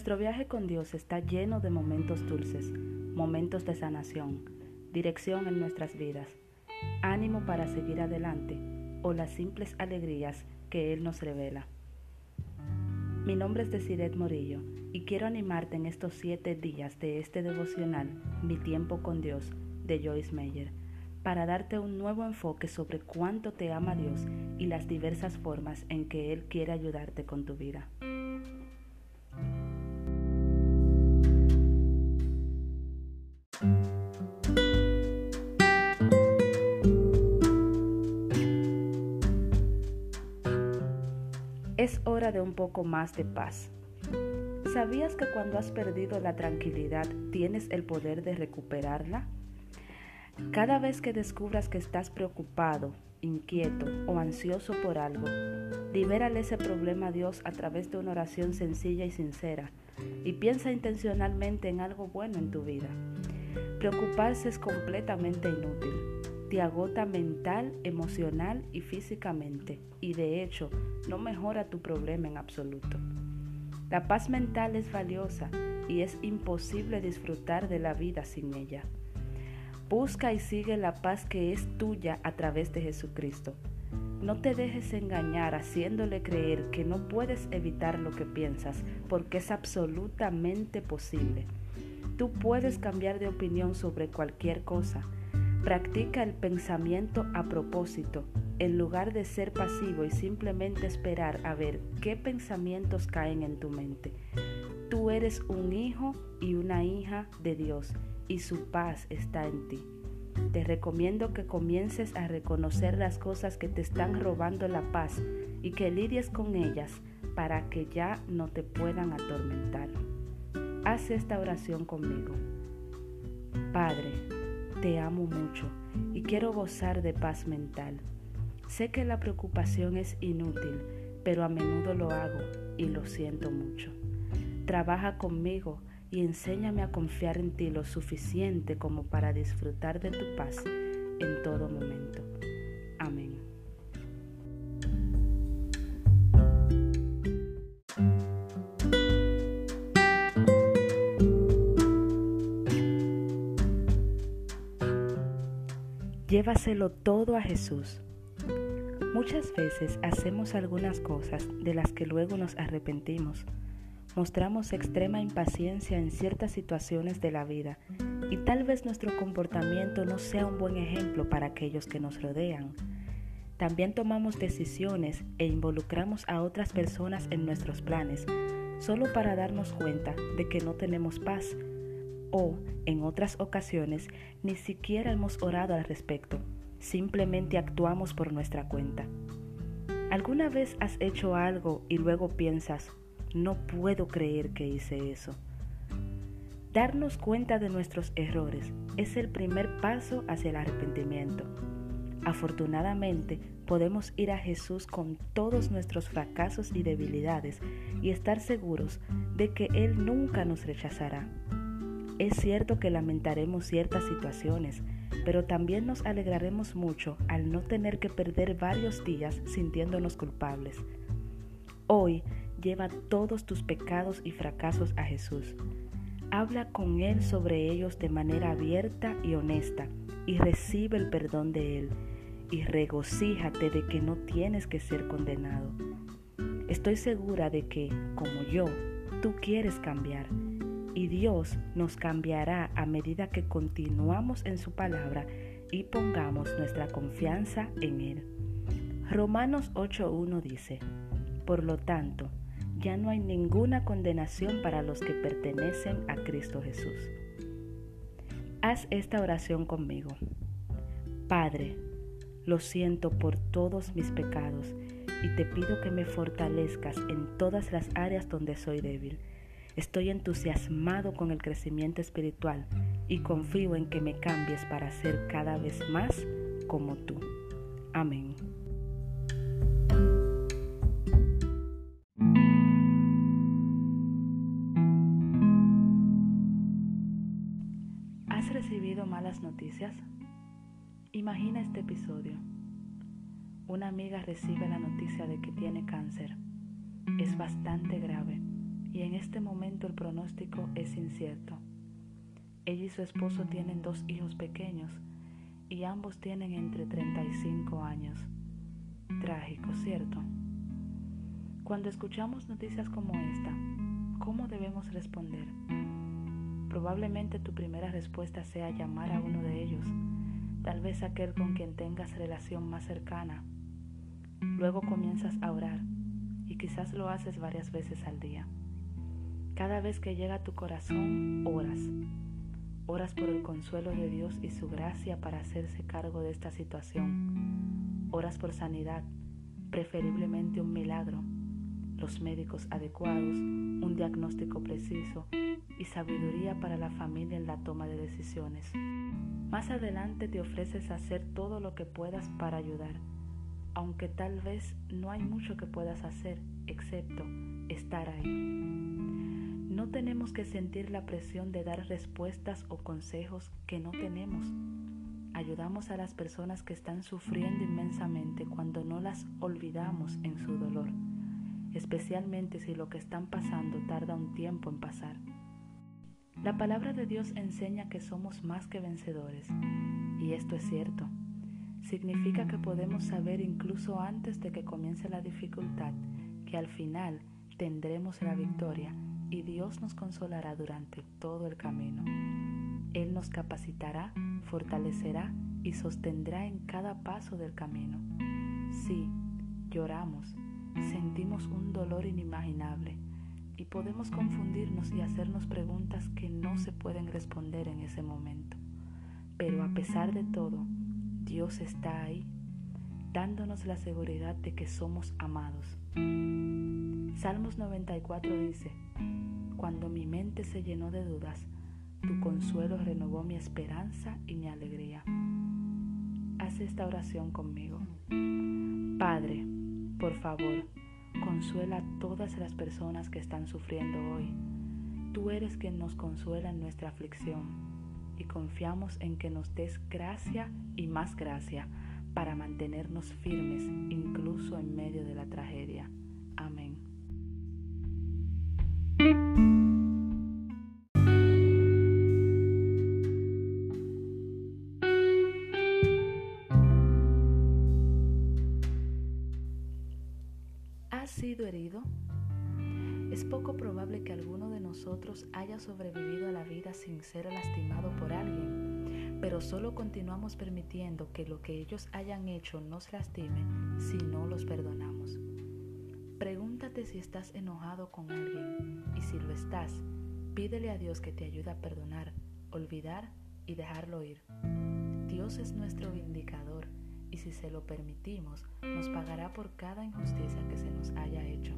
Nuestro viaje con Dios está lleno de momentos dulces, momentos de sanación, dirección en nuestras vidas, ánimo para seguir adelante o las simples alegrías que Él nos revela. Mi nombre es Desiret Morillo y quiero animarte en estos siete días de este devocional, Mi tiempo con Dios, de Joyce Meyer, para darte un nuevo enfoque sobre cuánto te ama Dios y las diversas formas en que Él quiere ayudarte con tu vida. Más de paz. ¿Sabías que cuando has perdido la tranquilidad tienes el poder de recuperarla? Cada vez que descubras que estás preocupado, inquieto o ansioso por algo, libérale ese problema a Dios a través de una oración sencilla y sincera y piensa intencionalmente en algo bueno en tu vida. Preocuparse es completamente inútil te agota mental, emocional y físicamente y de hecho no mejora tu problema en absoluto. La paz mental es valiosa y es imposible disfrutar de la vida sin ella. Busca y sigue la paz que es tuya a través de Jesucristo. No te dejes engañar haciéndole creer que no puedes evitar lo que piensas, porque es absolutamente posible. Tú puedes cambiar de opinión sobre cualquier cosa Practica el pensamiento a propósito, en lugar de ser pasivo y simplemente esperar a ver qué pensamientos caen en tu mente. Tú eres un hijo y una hija de Dios y su paz está en ti. Te recomiendo que comiences a reconocer las cosas que te están robando la paz y que lidies con ellas para que ya no te puedan atormentar. Haz esta oración conmigo. Padre, te amo mucho y quiero gozar de paz mental. Sé que la preocupación es inútil, pero a menudo lo hago y lo siento mucho. Trabaja conmigo y enséñame a confiar en ti lo suficiente como para disfrutar de tu paz en todo momento. Amén. Llévaselo todo a Jesús. Muchas veces hacemos algunas cosas de las que luego nos arrepentimos. Mostramos extrema impaciencia en ciertas situaciones de la vida y tal vez nuestro comportamiento no sea un buen ejemplo para aquellos que nos rodean. También tomamos decisiones e involucramos a otras personas en nuestros planes, solo para darnos cuenta de que no tenemos paz o, en otras ocasiones, ni siquiera hemos orado al respecto, simplemente actuamos por nuestra cuenta. ¿Alguna vez has hecho algo y luego piensas, no puedo creer que hice eso? Darnos cuenta de nuestros errores es el primer paso hacia el arrepentimiento. Afortunadamente, podemos ir a Jesús con todos nuestros fracasos y debilidades y estar seguros de que Él nunca nos rechazará. Es cierto que lamentaremos ciertas situaciones, pero también nos alegraremos mucho al no tener que perder varios días sintiéndonos culpables. Hoy lleva todos tus pecados y fracasos a Jesús. Habla con Él sobre ellos de manera abierta y honesta y recibe el perdón de Él y regocíjate de que no tienes que ser condenado. Estoy segura de que, como yo, tú quieres cambiar y Dios nos cambiará a medida que continuamos en su palabra y pongamos nuestra confianza en Él. Romanos 8.1 dice, Por lo tanto, ya no hay ninguna condenación para los que pertenecen a Cristo Jesús. Haz esta oración conmigo. Padre, lo siento por todos mis pecados y te pido que me fortalezcas en todas las áreas donde soy débil Estoy entusiasmado con el crecimiento espiritual y confío en que me cambies para ser cada vez más como tú. Amén. ¿Has recibido malas noticias? Imagina este episodio. Una amiga recibe la noticia de que tiene cáncer. Es bastante grave y en este momento el pronóstico es incierto. Ella y su esposo tienen dos hijos pequeños y ambos tienen entre 35 años. Trágico, ¿cierto? Cuando escuchamos noticias como esta, ¿cómo debemos responder? Probablemente tu primera respuesta sea llamar a uno de ellos, tal vez aquel con quien tengas relación más cercana. Luego comienzas a orar y quizás lo haces varias veces al día. Cada vez que llega a tu corazón, oras. Oras por el consuelo de Dios y su gracia para hacerse cargo de esta situación. Oras por sanidad, preferiblemente un milagro, los médicos adecuados, un diagnóstico preciso y sabiduría para la familia en la toma de decisiones. Más adelante te ofreces hacer todo lo que puedas para ayudar, aunque tal vez no hay mucho que puedas hacer excepto estar ahí. No tenemos que sentir la presión de dar respuestas o consejos que no tenemos. Ayudamos a las personas que están sufriendo inmensamente cuando no las olvidamos en su dolor, especialmente si lo que están pasando tarda un tiempo en pasar. La palabra de Dios enseña que somos más que vencedores, y esto es cierto. Significa que podemos saber incluso antes de que comience la dificultad que al final tendremos la victoria y Dios nos consolará durante todo el camino. Él nos capacitará, fortalecerá y sostendrá en cada paso del camino. Sí, lloramos, sentimos un dolor inimaginable y podemos confundirnos y hacernos preguntas que no se pueden responder en ese momento. Pero a pesar de todo, Dios está ahí, dándonos la seguridad de que somos amados. Salmos 94 dice, Cuando mi mente se llenó de dudas, tu consuelo renovó mi esperanza y mi alegría. Haz esta oración conmigo. Padre, por favor, consuela a todas las personas que están sufriendo hoy. Tú eres quien nos consuela en nuestra aflicción y confiamos en que nos des gracia y más gracia para mantenernos firmes incluso en medio de la tragedia. Haya sobrevivido a la vida sin ser lastimado por alguien, pero solo continuamos permitiendo que lo que ellos hayan hecho nos lastime si no los perdonamos. Pregúntate si estás enojado con alguien y si lo estás, pídele a Dios que te ayude a perdonar, olvidar y dejarlo ir. Dios es nuestro vindicador y si se lo permitimos, nos pagará por cada injusticia que se nos haya hecho.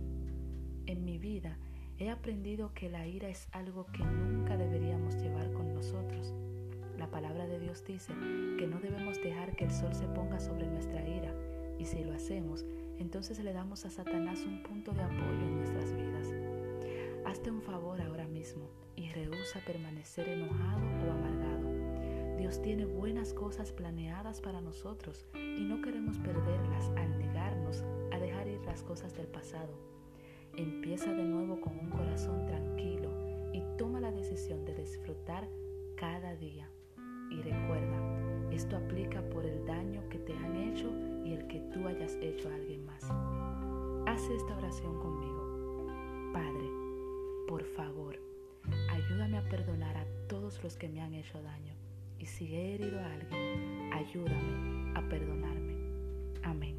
En mi vida he aprendido que la ira es algo que nunca deberíamos llevar con nosotros. La palabra de Dios dice que no debemos dejar que el sol se ponga sobre nuestra ira y si lo hacemos, entonces le damos a Satanás un punto de apoyo en nuestras vidas. Hazte un favor ahora mismo y rehúsa permanecer enojado o amargado. Dios tiene buenas cosas planeadas para nosotros y no queremos perderlas al negarnos a dejar ir las cosas del pasado. Empieza de nuevo con un corazón tranquilo y toma la decisión de disfrutar cada día. Y recuerda, esto aplica por el daño que te han hecho y el que tú hayas hecho a alguien más. Haz esta oración conmigo. Padre, por favor, ayúdame a perdonar a todos los que me han hecho daño. Y si he herido a alguien, ayúdame a perdonarme. Amén.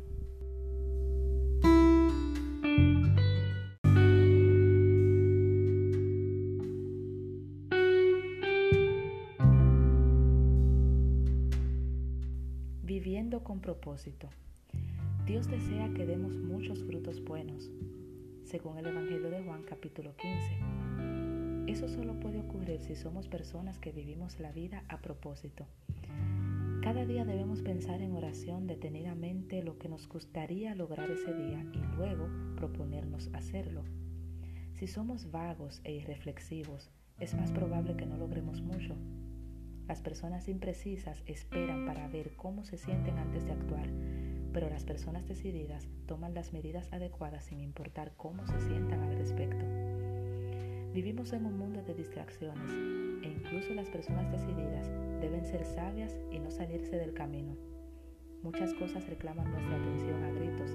Con propósito. Dios desea que demos muchos frutos buenos, según el Evangelio de Juan capítulo 15. Eso solo puede ocurrir si somos personas que vivimos la vida a propósito. Cada día debemos pensar en oración detenidamente lo que nos gustaría lograr ese día y luego proponernos hacerlo. Si somos vagos e irreflexivos, es más probable que no logremos. Las personas imprecisas esperan para ver cómo se sienten antes de actuar, pero las personas decididas toman las medidas adecuadas sin importar cómo se sientan al respecto. Vivimos en un mundo de distracciones e incluso las personas decididas deben ser sabias y no salirse del camino. Muchas cosas reclaman nuestra atención a gritos,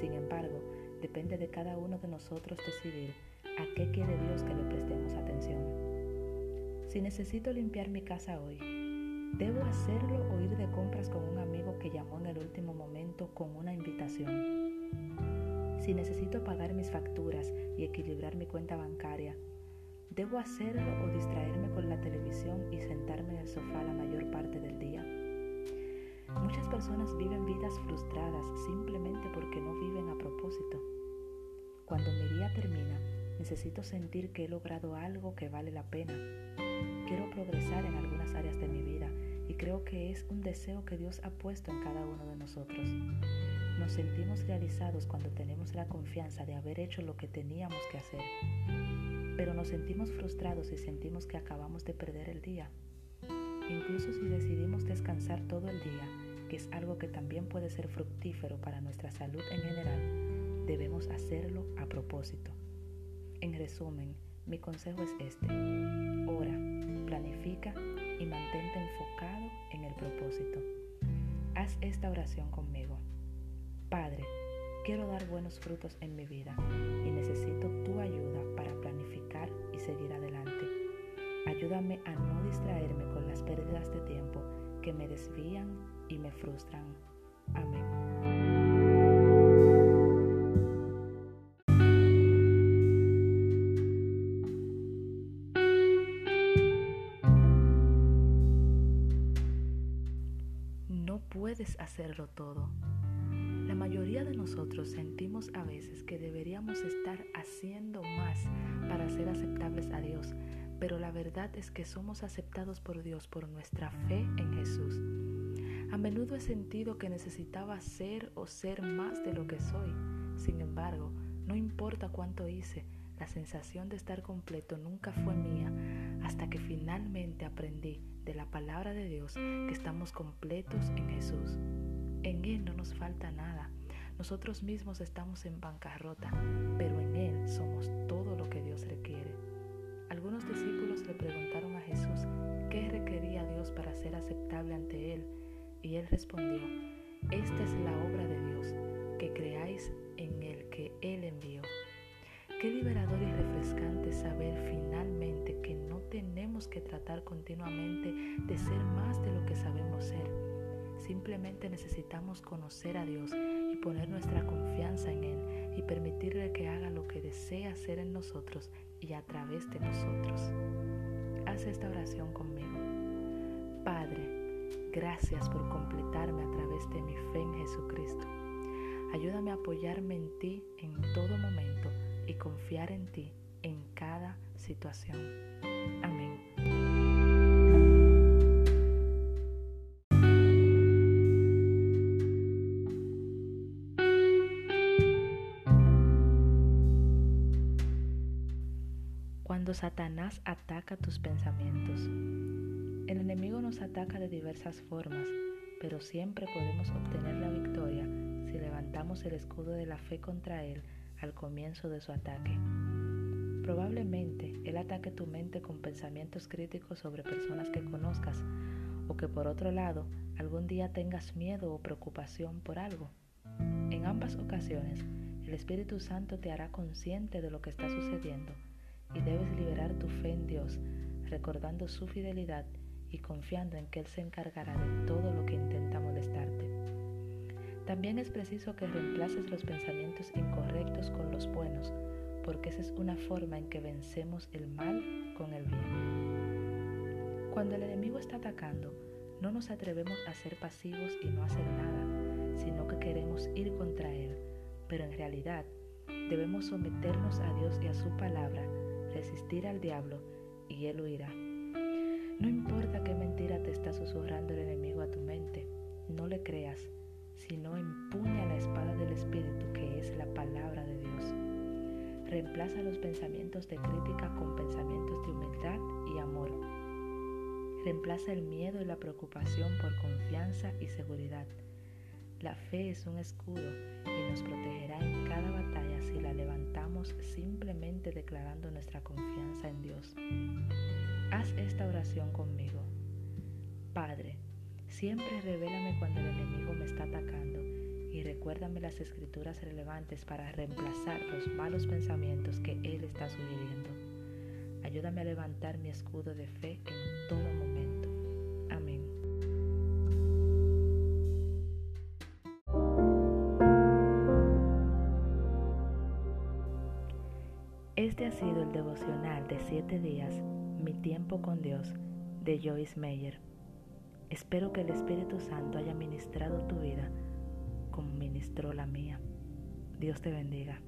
sin embargo, depende de cada uno de nosotros decidir a qué quiere Dios que le prestemos atención. Si necesito limpiar mi casa hoy, ¿debo hacerlo o ir de compras con un amigo que llamó en el último momento con una invitación? Si necesito pagar mis facturas y equilibrar mi cuenta bancaria, ¿Debo hacerlo o distraerme con la televisión y sentarme en el sofá la mayor parte del día? Muchas personas viven vidas frustradas simplemente porque no viven a propósito. Cuando mi día termina, necesito sentir que he logrado algo que vale la pena. Áreas de mi vida y creo que es un deseo que Dios ha puesto en cada uno de nosotros. Nos sentimos realizados cuando tenemos la confianza de haber hecho lo que teníamos que hacer pero nos sentimos frustrados y sentimos que acabamos de perder el día. Incluso si decidimos descansar todo el día, que es algo que también puede ser fructífero para nuestra salud en general, debemos hacerlo a propósito. En resumen, mi consejo es este. Ora, mantente enfocado en el propósito. Haz esta oración conmigo. Padre, quiero dar buenos frutos en mi vida y necesito tu ayuda para planificar y seguir adelante. Ayúdame a no distraerme con las pérdidas de tiempo que me desvían y me frustran. Amén. Hacerlo todo. La mayoría de nosotros sentimos a veces que deberíamos estar haciendo más para ser aceptables a Dios, pero la verdad es que somos aceptados por Dios por nuestra fe en Jesús. A menudo he sentido que necesitaba ser o ser más de lo que soy. Sin embargo, no importa cuánto hice, la sensación de estar completo nunca fue mía hasta que finalmente aprendí de la palabra de Dios que estamos completos en Jesús. En Él no nos falta nada. Nosotros mismos estamos en bancarrota, pero en Él somos todo lo que Dios requiere. Algunos discípulos le preguntaron a Jesús qué requería Dios para ser aceptable ante Él, y Él respondió, esta es la obra de Dios, que creáis en el que Él envió. Qué liberador y refrescante saber finalmente que no que tratar continuamente de ser más de lo que sabemos ser Simplemente necesitamos conocer a Dios y poner nuestra confianza en Él y permitirle que haga lo que desea hacer en nosotros y a través de nosotros. Haz esta oración conmigo. Padre, gracias por completarme a través de mi fe en Jesucristo. Ayúdame a apoyarme en ti en todo momento y confiar en ti en cada situación. Cuando Satanás ataca tus pensamientos. El enemigo nos ataca de diversas formas, pero siempre podemos obtener la victoria si levantamos el escudo de la fe contra él al comienzo de su ataque. Probablemente él ataque tu mente con pensamientos críticos sobre personas que conozcas o que por otro lado algún día tengas miedo o preocupación por algo. En ambas ocasiones, el Espíritu Santo te hará consciente de lo que está sucediendo y debes liberar tu fe en Dios, recordando su fidelidad y confiando en que Él se encargará de todo lo que intenta molestarte. También es preciso que reemplaces los pensamientos incorrectos con los buenos, porque esa es una forma en que vencemos el mal con el bien. Cuando el enemigo está atacando, no nos atrevemos a ser pasivos y no hacer nada, sino que queremos ir contra él, pero en realidad debemos someternos a Dios y a su palabra resistir al diablo y él huirá. No importa qué mentira te está susurrando el enemigo a tu mente, no le creas, sino empuña la espada del Espíritu que es la palabra de Dios. Reemplaza los pensamientos de crítica con pensamientos de humildad y amor. Reemplaza el miedo y la preocupación por confianza y seguridad. La fe es un escudo nos protegerá en cada batalla si la levantamos simplemente declarando nuestra confianza en Dios. Haz esta oración conmigo. Padre, siempre revélame cuando el enemigo me está atacando y recuérdame las escrituras relevantes para reemplazar los malos pensamientos que Él está sugiriendo. Ayúdame a levantar mi escudo de fe en todo devocional de siete días, Mi tiempo con Dios, de Joyce Meyer. Espero que el Espíritu Santo haya ministrado tu vida como ministró la mía. Dios te bendiga.